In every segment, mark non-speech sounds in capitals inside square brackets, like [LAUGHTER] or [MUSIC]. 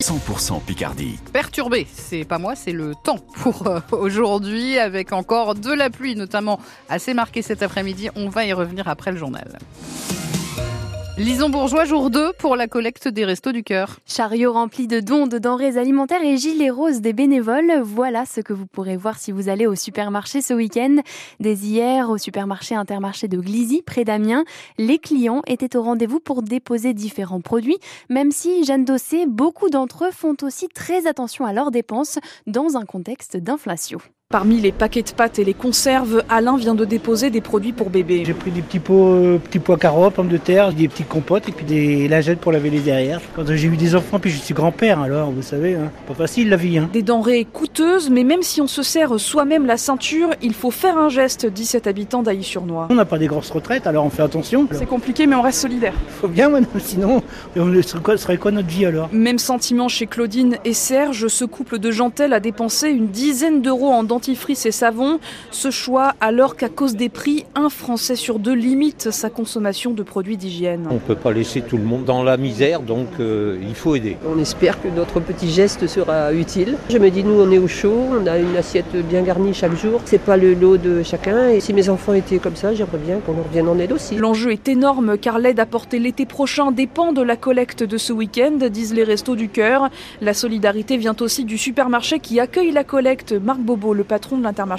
100% Picardie. Perturbé, c'est pas moi, c'est le temps pour euh, aujourd'hui avec encore de la pluie notamment assez marquée cet après-midi. On va y revenir après le journal. Lison Bourgeois, jour 2 pour la collecte des Restos du Cœur. Chariot rempli de dons de denrées alimentaires et gilets roses des bénévoles. Voilà ce que vous pourrez voir si vous allez au supermarché ce week-end. Dès hier, au supermarché Intermarché de Glizy, près d'Amiens, les clients étaient au rendez-vous pour déposer différents produits. Même si, Jeanne Dossé, beaucoup d'entre eux font aussi très attention à leurs dépenses dans un contexte d'inflation. Parmi les paquets de pâtes et les conserves, Alain vient de déposer des produits pour bébé. J'ai pris des petits pots, euh, petits pois carottes, pommes de terre, des petites compotes et puis des lingettes pour laver les derrière. Quand j'ai eu des enfants, puis je suis grand-père, alors vous savez, hein, pas facile la vie. Hein. Des denrées coûteuses, mais même si on se serre soi-même la ceinture, il faut faire un geste, dit cet habitant d'Ailly-sur-Noix. On n'a pas des grosses retraites, alors on fait attention. C'est compliqué, mais on reste solidaire. [LAUGHS] Faut bien, maintenant, sinon, on serait quoi, serait quoi notre vie alors? Même sentiment chez Claudine et Serge, ce couple de gentils a dépensé une dizaine d'euros en dentifrice et savon ce choix alors qu'à cause des prix, un Français sur deux limite sa consommation de produits d'hygiène. On ne peut pas laisser tout le monde dans la misère, donc euh, il faut aider. On espère que notre petit geste sera utile. Je me dis, nous, on est au chaud, on a une assiette bien garnie chaque jour. C'est pas le lot de chacun. Et si mes enfants étaient comme ça, j'aimerais bien qu'on leur revienne en aide aussi. L'enjeu est énorme car l'aide apportée l'été prochain dépend de la collecte de ce week-end, disent les Restos du Cœur. La solidarité vient aussi du supermarché qui accueille la collecte. Marc Bobo, le patron de l'intermarché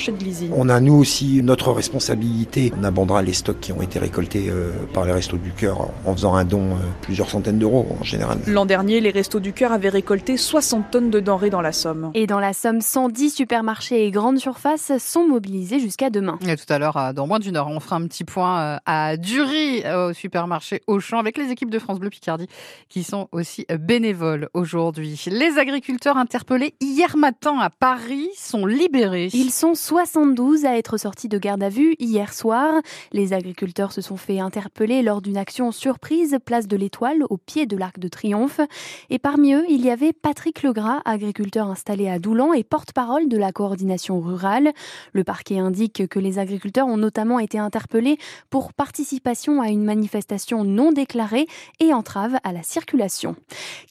on a nous aussi notre responsabilité. On abandonnera les stocks qui ont été récoltés euh, par les Restos du Cœur en faisant un don euh, plusieurs centaines d'euros en général. L'an dernier, les Restos du Cœur avaient récolté 60 tonnes de denrées dans la Somme. Et dans la Somme, 110 supermarchés et grandes surfaces sont mobilisés jusqu'à demain. Et tout à l'heure, dans moins d'une heure, on fera un petit point euh, à Dury au supermarché Auchan avec les équipes de France Bleu Picardie qui sont aussi bénévoles aujourd'hui. Les agriculteurs interpellés hier matin à Paris sont libérés. Ils sont 72 à être sortis de garde à vue hier soir. Les agriculteurs se sont fait interpeller lors d'une action surprise place de l'Étoile au pied de l'Arc de Triomphe. Et parmi eux, il y avait Patrick Legras, agriculteur installé à Doulan et porte-parole de la coordination rurale. Le parquet indique que les agriculteurs ont notamment été interpellés pour participation à une manifestation non déclarée et entrave à la circulation.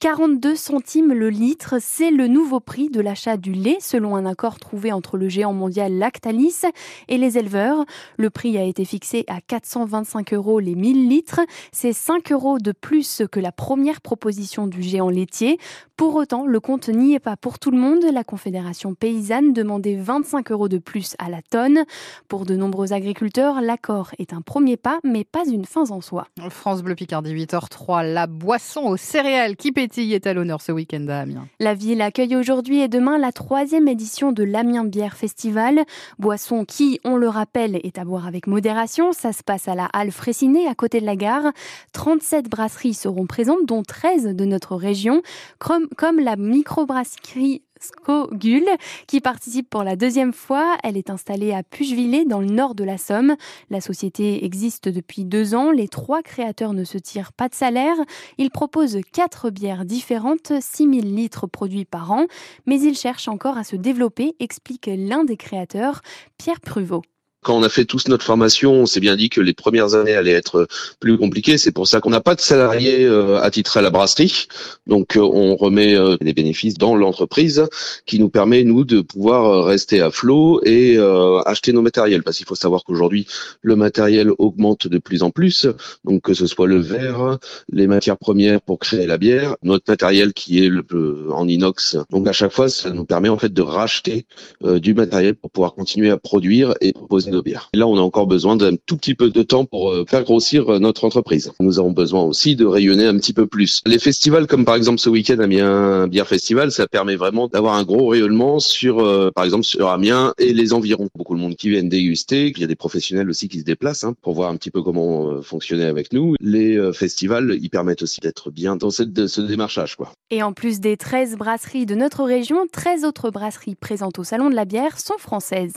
42 centimes le litre, c'est le nouveau prix de l'achat du lait selon un accord trouvé entre le géant mondial Lactalis et les éleveurs. Le prix a été fixé à 425 euros les 1000 litres. C'est 5 euros de plus que la première proposition du géant laitier. Pour autant, le compte n'y est pas pour tout le monde. La Confédération paysanne demandait 25 euros de plus à la tonne. Pour de nombreux agriculteurs, l'accord est un premier pas, mais pas une fin en soi. France Bleu Picardie 8h03, la boisson aux céréales qui pétille est à l'honneur ce week-end à Amiens. La ville accueille aujourd'hui et demain la troisième édition de l'Amiens Bière Festival. Boisson qui, on le rappelle, est à boire avec modération. Ça se passe à la Halle Fréciné, à côté de la gare. 37 brasseries seront présentes, dont 13 de notre région, comme la microbrasserie Skogul, qui participe pour la deuxième fois. Elle est installée à Puchevillers, dans le nord de la Somme. La société existe depuis deux ans. Les trois créateurs ne se tirent pas de salaire. Ils proposent quatre bières différentes, 6000 litres produits par an. Mais ils cherchent encore à se développer, explique l'un des créateurs, Pierre Pruvot. Quand on a fait tous notre formation, on s'est bien dit que les premières années allaient être plus compliquées. C'est pour ça qu'on n'a pas de salariés euh, attitrés à la brasserie. Donc euh, on remet euh, des bénéfices dans l'entreprise qui nous permet, nous, de pouvoir rester à flot et acheter nos matériels. Parce qu'il faut savoir qu'aujourd'hui, le matériel augmente de plus en plus. Donc que ce soit le verre, les matières premières pour créer la bière, notre matériel qui est le, en inox. Donc à chaque fois, ça nous permet en fait de racheter du matériel pour pouvoir continuer à produire et proposer nos bières. là, on a encore besoin d'un tout petit peu de temps pour euh, faire grossir euh, notre entreprise. Nous avons besoin aussi de rayonner un petit peu plus. Les festivals, comme par exemple ce week-end Amiens Bière Festival, ça permet vraiment d'avoir un gros rayonnement sur, euh, par exemple, sur Amiens et les environs. Beaucoup de monde qui viennent déguster. Il y a des professionnels aussi qui se déplacent hein, pour voir un petit peu comment fonctionner avec nous. Les festivals, ils permettent aussi d'être bien dans ce démarchage. Quoi. Et en plus des 13 brasseries de notre région, 13 autres brasseries présentes au Salon de la bière sont françaises.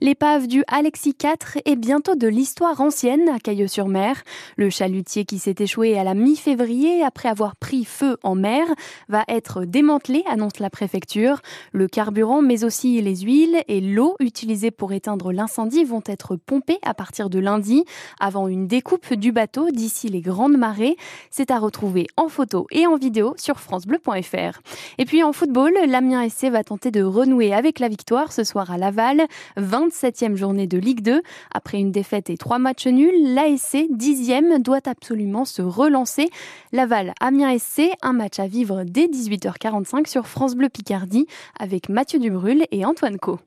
L'épave du Alexis IV est bientôt de l'histoire ancienne à Cailleux-sur-Mer. Le chalutier qui s'est échoué à la mi-février après avoir pris feu en mer va être démantelé, annonce la préfecture. Le carburant, mais aussi les huiles et l'eau utilisée pour éteindre l'incendie vont être pompés à partir de lundi, avant une découpe du bateau d'ici les grandes marées. C'est à retrouver en photo et en vidéo sur francebleu.fr. Et puis en football, l'Amiens SC va tenter de renouer avec la victoire ce soir à Laval, 27e journée Ligue 2. Après une défaite et trois matchs nuls, l'ASC, 10e, doit absolument se relancer. Laval, Amiens SC, un match à vivre dès 18h45 sur France Bleu Picardie avec Mathieu Dubrul et Antoine Co.